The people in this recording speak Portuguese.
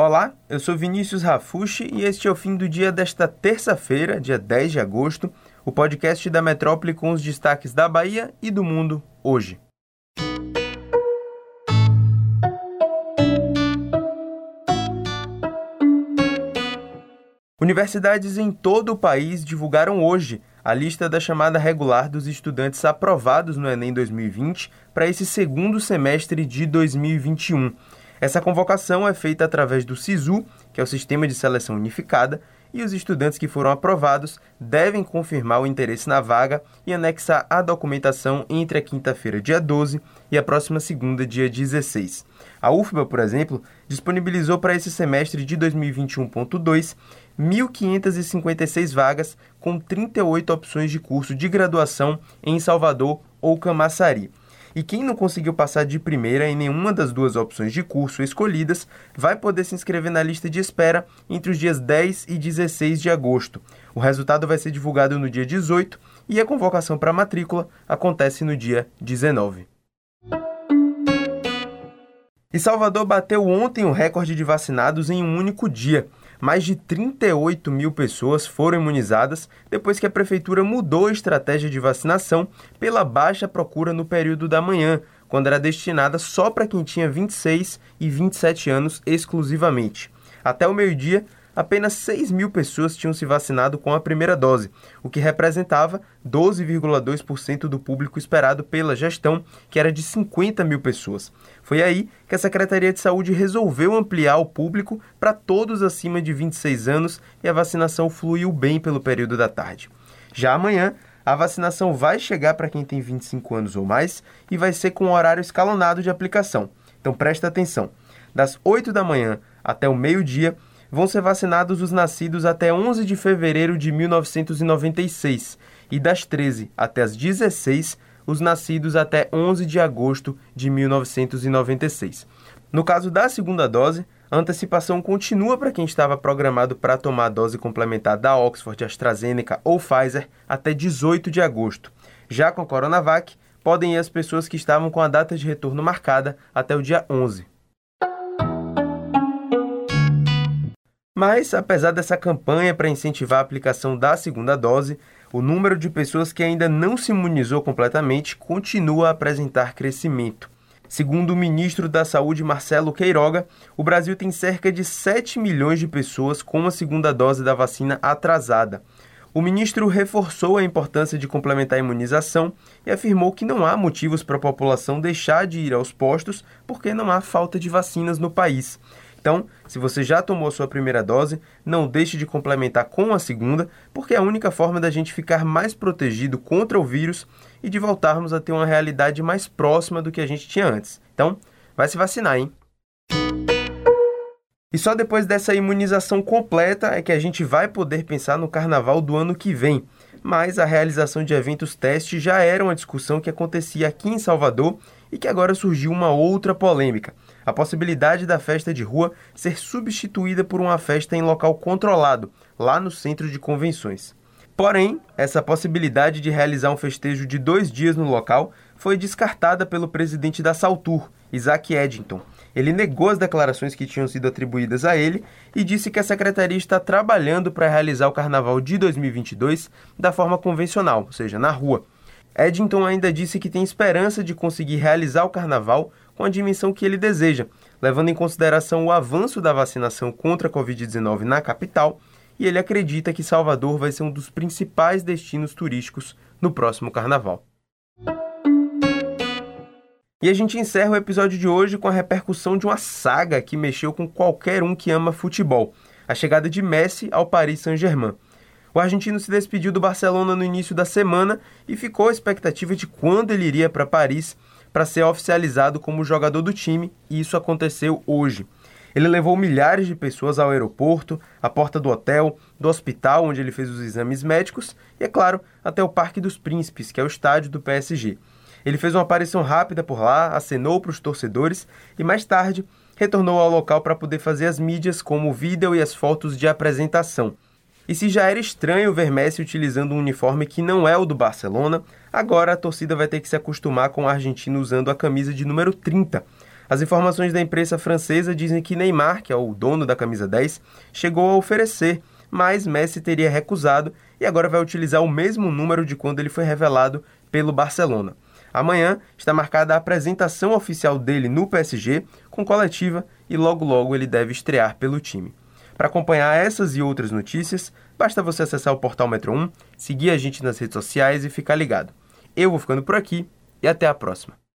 Olá, eu sou Vinícius Rafushi e este é o fim do dia desta terça-feira, dia 10 de agosto, o podcast da Metrópole com os destaques da Bahia e do mundo hoje. Universidades em todo o país divulgaram hoje a lista da chamada regular dos estudantes aprovados no Enem 2020 para esse segundo semestre de 2021. Essa convocação é feita através do SISU, que é o Sistema de Seleção Unificada, e os estudantes que foram aprovados devem confirmar o interesse na vaga e anexar a documentação entre a quinta-feira, dia 12, e a próxima segunda, dia 16. A UFBA, por exemplo, disponibilizou para esse semestre de 2021.2 1.556 vagas com 38 opções de curso de graduação em Salvador ou Camaçari. E quem não conseguiu passar de primeira em nenhuma das duas opções de curso escolhidas vai poder se inscrever na lista de espera entre os dias 10 e 16 de agosto. O resultado vai ser divulgado no dia 18 e a convocação para matrícula acontece no dia 19. E Salvador bateu ontem o recorde de vacinados em um único dia mais de 38 mil pessoas foram imunizadas depois que a prefeitura mudou a estratégia de vacinação pela baixa procura no período da manhã, quando era destinada só para quem tinha 26 e 27 anos exclusivamente. Até o meio-dia, apenas 6 mil pessoas tinham se vacinado com a primeira dose, o que representava 12,2% do público esperado pela gestão, que era de 50 mil pessoas. Foi aí que a Secretaria de Saúde resolveu ampliar o público para todos acima de 26 anos e a vacinação fluiu bem pelo período da tarde. Já amanhã, a vacinação vai chegar para quem tem 25 anos ou mais e vai ser com horário escalonado de aplicação. Então presta atenção. Das 8 da manhã até o meio-dia, vão ser vacinados os nascidos até 11 de fevereiro de 1996 e das 13 até as 16 os nascidos até 11 de agosto de 1996. No caso da segunda dose, a antecipação continua para quem estava programado para tomar a dose complementar da Oxford, AstraZeneca ou Pfizer até 18 de agosto. Já com a Coronavac, podem ir as pessoas que estavam com a data de retorno marcada até o dia 11. Mas, apesar dessa campanha para incentivar a aplicação da segunda dose, o número de pessoas que ainda não se imunizou completamente continua a apresentar crescimento. Segundo o ministro da Saúde, Marcelo Queiroga, o Brasil tem cerca de 7 milhões de pessoas com a segunda dose da vacina atrasada. O ministro reforçou a importância de complementar a imunização e afirmou que não há motivos para a população deixar de ir aos postos porque não há falta de vacinas no país. Então, se você já tomou sua primeira dose, não deixe de complementar com a segunda, porque é a única forma da gente ficar mais protegido contra o vírus e de voltarmos a ter uma realidade mais próxima do que a gente tinha antes. Então, vai se vacinar, hein? E só depois dessa imunização completa é que a gente vai poder pensar no carnaval do ano que vem. Mas a realização de eventos teste já era uma discussão que acontecia aqui em Salvador e que agora surgiu uma outra polêmica a possibilidade da festa de rua ser substituída por uma festa em local controlado, lá no centro de convenções. Porém, essa possibilidade de realizar um festejo de dois dias no local foi descartada pelo presidente da Saltur, Isaac Eddington. Ele negou as declarações que tinham sido atribuídas a ele e disse que a secretaria está trabalhando para realizar o carnaval de 2022 da forma convencional, ou seja, na rua. Eddington ainda disse que tem esperança de conseguir realizar o carnaval com a dimensão que ele deseja, levando em consideração o avanço da vacinação contra a Covid-19 na capital, e ele acredita que Salvador vai ser um dos principais destinos turísticos no próximo carnaval. E a gente encerra o episódio de hoje com a repercussão de uma saga que mexeu com qualquer um que ama futebol: a chegada de Messi ao Paris Saint-Germain. O argentino se despediu do Barcelona no início da semana e ficou à expectativa de quando ele iria para Paris para ser oficializado como jogador do time, e isso aconteceu hoje. Ele levou milhares de pessoas ao aeroporto, à porta do hotel, do hospital onde ele fez os exames médicos e, é claro, até o Parque dos Príncipes, que é o estádio do PSG. Ele fez uma aparição rápida por lá, acenou para os torcedores e, mais tarde, retornou ao local para poder fazer as mídias como o vídeo e as fotos de apresentação. E se já era estranho ver Messi utilizando um uniforme que não é o do Barcelona, agora a torcida vai ter que se acostumar com o argentino usando a camisa de número 30. As informações da imprensa francesa dizem que Neymar, que é o dono da camisa 10, chegou a oferecer, mas Messi teria recusado e agora vai utilizar o mesmo número de quando ele foi revelado pelo Barcelona. Amanhã está marcada a apresentação oficial dele no PSG, com coletiva, e logo logo ele deve estrear pelo time. Para acompanhar essas e outras notícias, basta você acessar o portal Metro 1, seguir a gente nas redes sociais e ficar ligado. Eu vou ficando por aqui e até a próxima.